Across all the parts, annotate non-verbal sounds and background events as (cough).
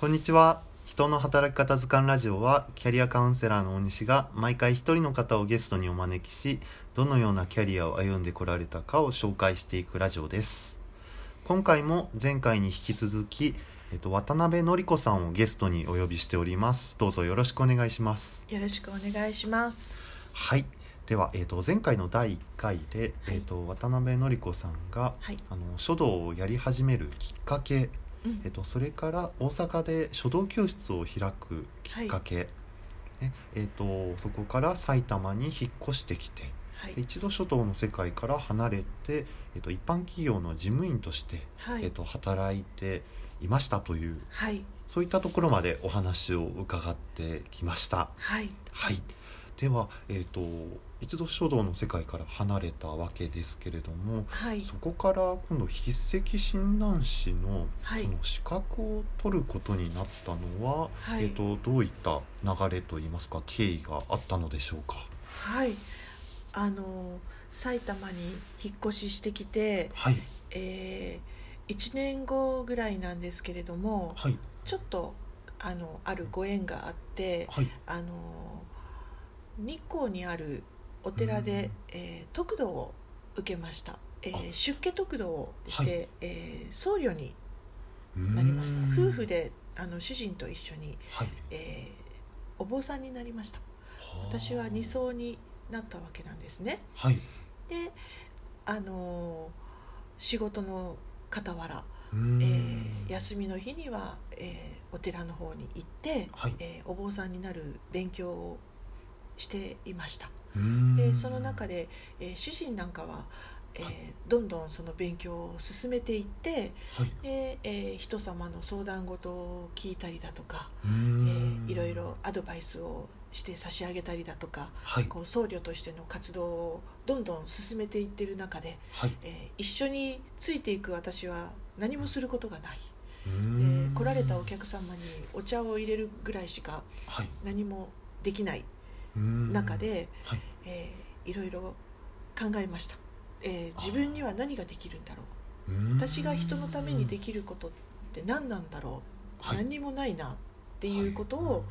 こんにちは。人の働き方図鑑ラジオはキャリアカウンセラーの大西が毎回一人の方をゲストにお招きしどのようなキャリアを歩んでこられたかを紹介していくラジオです。今回も前回に引き続き、えっと、渡辺典子さんをゲストにお呼びしております。どうぞよろしくお願いします。よろしくお願いします。はい。では、えっと、前回の第1回で、はいえっと、渡辺典子さんがはい。あの書道をやり始めるきっかけうんえっと、それから大阪で書道教室を開くきっかけ、ねえっと、そこから埼玉に引っ越してきてはいで。一度書道の世界から離れて、えっと、一般企業の事務員として、はい。えっと、働いていましたというはい。そういったところまでお話を伺ってきました。はい。はいでは、えっと、一度書道の世界から離れたわけですけれども、はい。そこから今度筆跡診断士のはいその資格を取ることになったのは、はいえっとどういった流れといいますか経緯があったのでしょうか？はい。あの埼玉に引っ越ししてきて、はいえー、1年後ぐらいなんですけれども、はいちょっとあのあるご縁があって、はいあの日光にあるお寺で、えー得度を受けました。えあ。ー、出家得度をして、はえー僧侶にななりました。夫婦であの主人と一緒にはい。えーお坊さんになりました。私は二層になったわけなんですね。はい。であのー仕事の傍ら、えー休みの日には、えーお寺の方に行って、はい。えーお坊さんになる勉強をしていました。でその中で、えー主人なんかは、えーはい。どんどんその勉強を進めていってはい。で、えー人様の相談事を聞いたりだとかえん。ーいろいろアドバイスをして差し上げたりだとかはい。こう僧侶としての活動をどんどん進めていってる中で、はい。えー一緒についていく私は何もすることがない、えん。ー来られたお客様にお茶を入れるぐらいしかはい。何もできない中で、はい。えーいろいろ考えました、えー自分には何ができるんだろう。私が人のためにできることって何なんだろう、はい。何にもないなっていうことを、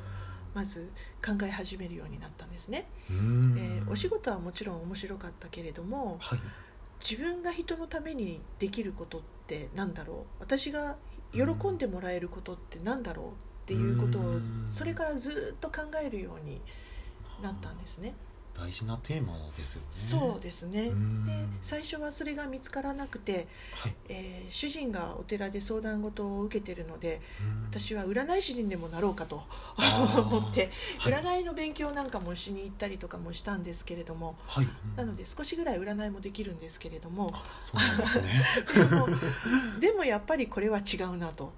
まず考え始めるようになったんですね、えーお仕事はもちろん面白かったけれどもはい。自分が人のためにできることって何だろう。私が喜んでもらえることって何だろうっていうことをうん。それからずっと考えるようになったんですね。大事なテーマですよね。そうですね。うん。で最初はそれが見つからなくて、はい。えー主人がお寺で相談事を受けてるので私は占い師にでもなろうかと思ってはい。占いの勉強なんかもしに行ったりとかもしたんですけれどもはい。なので少しぐらい占いもできるんですけれどもですね。で (laughs) もでもやっぱりこれは違うなと。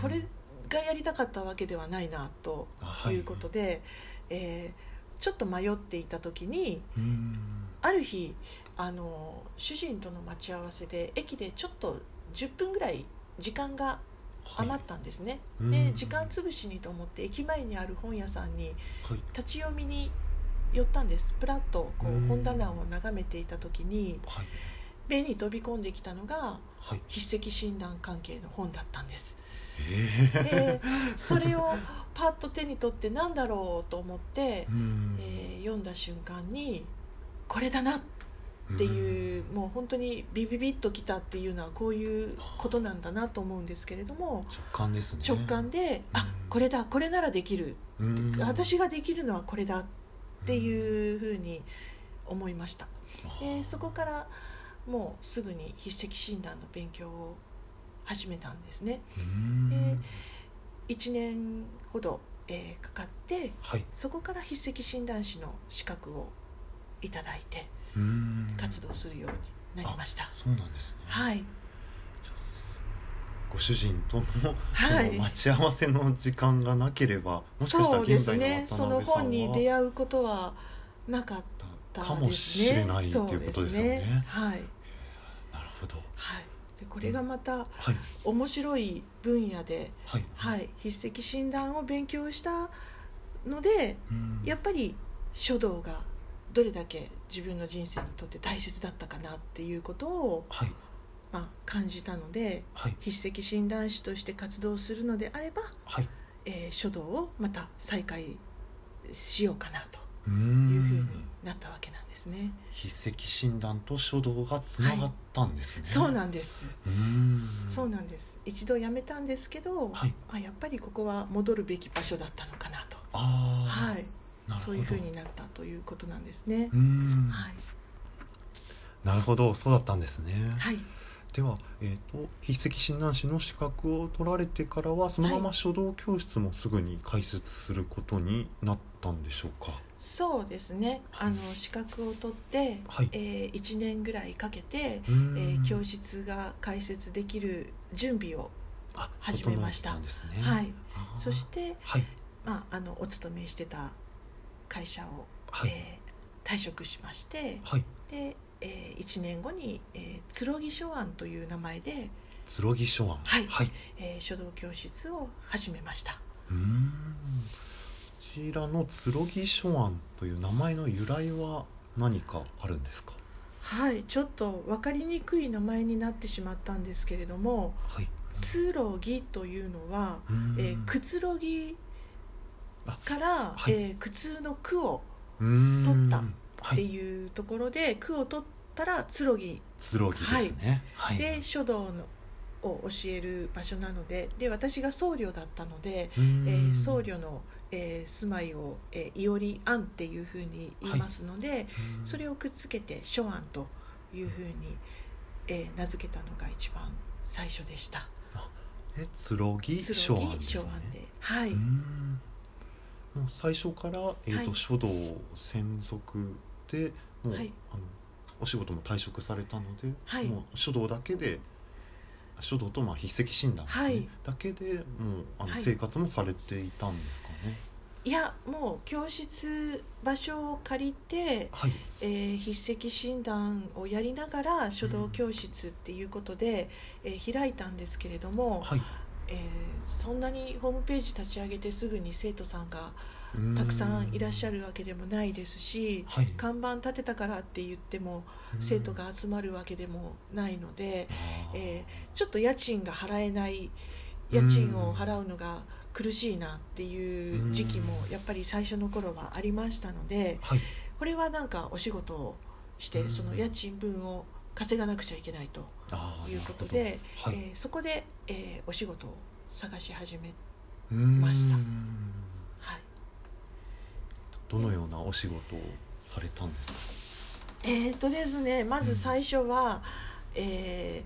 これがやりたかったわけではないなとはい。いうことで、えーちょっと迷っていた時にある日あの主人との待ち合わせで駅でちょっと10分ぐらい時間がはい。余ったんですね、うん。で時間潰しにと思って駅前にある本屋さんにはい。立ち読みに寄ったんです。プラッとこううん。本棚を眺めていた時にはい。目に飛び込んできたのがはい。筆跡診断関係の本だったんです。えでそれをパッと手に取って何だろうと思ってー、う、ん。えー読んだ瞬間にこれだなっていうもう本当にビビビッときたっていうのはこういうことなんだなと思うんですけれども直感ですね。直感であうん。これだこれならできる。うん。私ができるのはこれだっていうふうに思いました。でそこからもうすぐに筆跡診断の勉強を始めたんですね。うん。で1年ほど、えーかかってはい。そこから筆跡診断士の資格をいただいてうん。活動するようになりました。そうなんですね。はい。ご主人とのはい。その待ち合わせの時間がなければもしかしたら現在のねその渡辺さんは。本に出会うことはなかったかもしれないっていうことですよね。そうはい、なるほど。はい、でこれがまたはい。面白い分野で、はい。はい、筆跡診断を勉強したのでうん。やっぱり書道がどれだけ自分の人生にとって大切だったかなっていうことをはい。まあ、感じたのではい。筆跡診断士として活動するのであれば、はい。えー書道をまた再開しようかなというふうにんなったわけなんですね。筆跡診断と書道がつながったんですね、そうなんです。そうなんです。一度辞めたんですけど、はい。あやっぱりここは戻るべき場所だったのかなと。ああはい。そういうふうになったということなんですね。はい。なるほど。そうだったんですね、はいでは、えー、と筆跡診断士の資格を取られてからはそのまま書道教室もすぐに開設することになったんでしょうか？そうですね。あの資格を取って、はい。えー1年ぐらいかけて、えー教室が開設できる準備を、あ始めました。はい、そして、はい。まあ、あのお勤めしてた会社を、はい、えー退職しましてはい。で、え1年後に、えー、剣書庵という名前で、剣書庵。はい。はい、えー書道教室を始めました。うーん。こちらの剣書庵という名前の由来は何かあるんですか？はい。ちょっと分かりにくい名前になってしまったんですけれどもはい。剣というのは、えー、くつろぎあから、はい。えー苦痛の苦を取ったってはいいうところで、苦を取ったら剣剣ですね。はい。で書道のを教える場所なのでで私が僧侶だったので、えー僧侶の、えー住まいを、えー、いおり庵っていうふうに言いますので、うん。それをくっつけて書庵というふうに、えー名付けたのが一番最初でした。え剣書庵ですね。で、はい、もう最初から、えーとはい。書道専属でもう、はい。あのお仕事も退職されたので、はい。もう書道だけで書道とまあ筆跡診断ですね、はい。だけでもうあの、はい。生活もされていたんですかね。いやもう教室場所を借りて、はい。えー筆跡診断をやりながら書道教室っていうことで、えー開いたんですけれども、はいえーそんなにホームページ立ち上げてすぐに生徒さんがたくさんいらっしゃるわけでもないですし、はい。看板立てたからって言っても生徒が集まるわけでもないので、えーちょっと家賃が払えない家賃を払うのが苦しいなっていう時期もやっぱり最初の頃はありましたのではい。これはなんかお仕事をしてうん。その家賃分を稼がなくちゃいけないということで、はい。えーそこで、えーお仕事を探し始め、ました。はい。どのようなお仕事をされたんですか？えーとですねまず最初は、え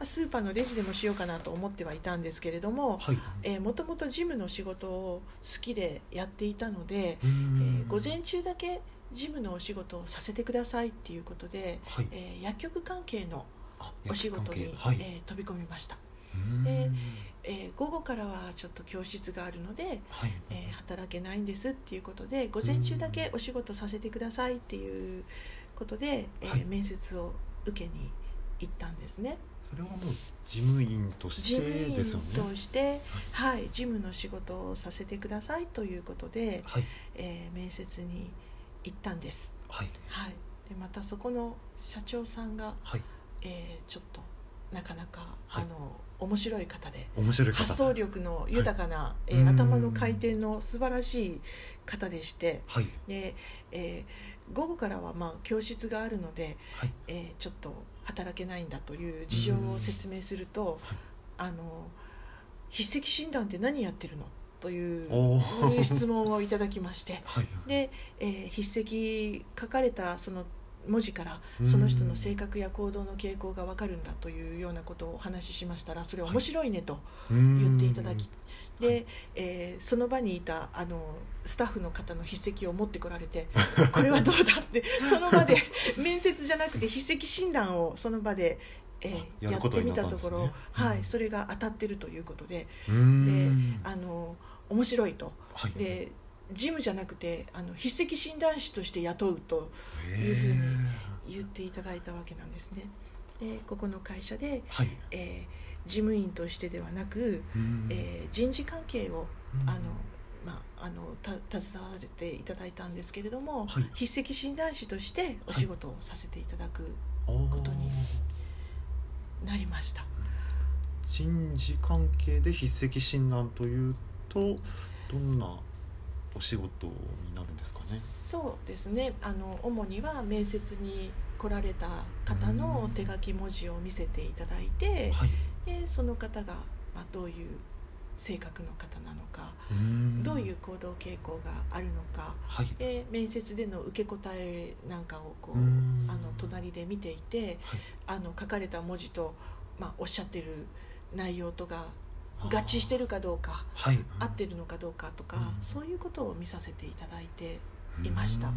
ースーパーのレジでもしようかなと思ってはいたんですけれどもはい。えーもともと事務の仕事を好きでやっていたので、えん。ー午前中だけ事務のお仕事をさせてくださいっていうことで、はい。えー薬局関係のあお仕事に、はい。えー飛び込みました、でえー午後からはちょっと教室があるので、はい。えー働けないんですっていうことで午前中だけお仕事させてくださいっていうことで、え面接を受けに行ったんですね。それはもう事務員として事務員ですよね。として、はい、事務の仕事をさせてくださいということで、はい。えー面接に行ったんです、はい。はい、でまたそこの社長さんが、はい。えーちょっとなかなか、はい。あの面白い方で面白い方。発想力の豊かな、えーうん。頭の回転の素晴らしい方でしてはい。で、えー午後からはまあ教室があるので、はい。えーちょっと働けないんだという事情を説明すると、はい。あの筆跡診断って何やってるの？という質問をいただきまして。はいで、えー筆跡書かれたその文字からうん。その人の性格や行動の傾向が分かるんだというようなことをお話ししましたらそれ面白いねと言っていただき、で、はい。えーその場にいたあのスタッフの方の筆跡を持ってこられて (laughs) これはどうだって (laughs) その場で面接じゃなくて筆跡診断をその場で、えーあややってみたところ、はい、うんそれが当たってるということで。うーんあの面白いと。はいで事務じゃなくてあの筆跡診断士として雇うとへいうふうにー。言っていただいたわけなんですね。でここの会社で、はい。えー事務員としてではなく、えー人事関係をうん。あの、まあ、あのた携われていただいたんですけれども、はい。筆跡診断士としてお仕事をさせていただくことになりました。人事関係で筆跡診断というとどんなお仕事になるんですかね？そうですね。あの主には面接に来られた方の手書き文字を見せていただいて、はい。でその方が、まあ、どういう性格の方なのか、ん。どういう行動傾向があるのかはい。で面接での受け答えなんかをこううん。あの隣で見ていてはい。あの書かれた文字と、まあ、おっしゃってる内容とが合致してるかどうかはい。合ってるのかどうかとか、うん。そういうことを見させていただいていました。うん。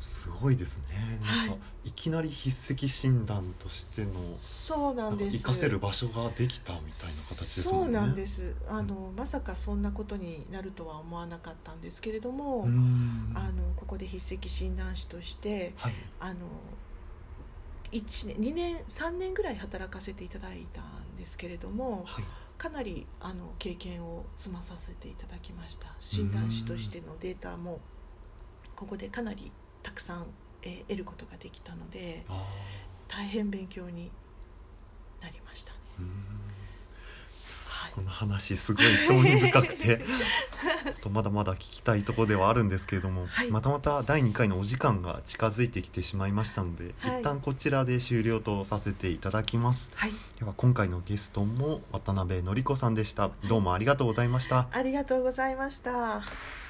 すごいですね。なんか、はいい、きなり筆跡診断としてのそうななんです。活かせる場所ができたみたいな形ですもんね。そうなんです。あのまさかそんなことになるとは思わなかったんですけれども、うん。あのここで筆跡診断士としてはい。あの1年2年3年ぐらい働かせていただいたんですけれどもはいかなりあの経験を積まさせていただきました。診断士としてのデータもここでかなりたくさん、えー得ることができたのであ大変勉強になりましたね。はい。この話すごい興味深くて (laughs) っとまだまだ聞きたいところではあるんですけれども、はい。またまた第2回のお時間が近づいてきてしまいましたので、はい。一旦こちらで終了とさせていただきます。はい、では今回のゲストも渡辺典子さんでした。どうもありがとうございました、ありがとうございました。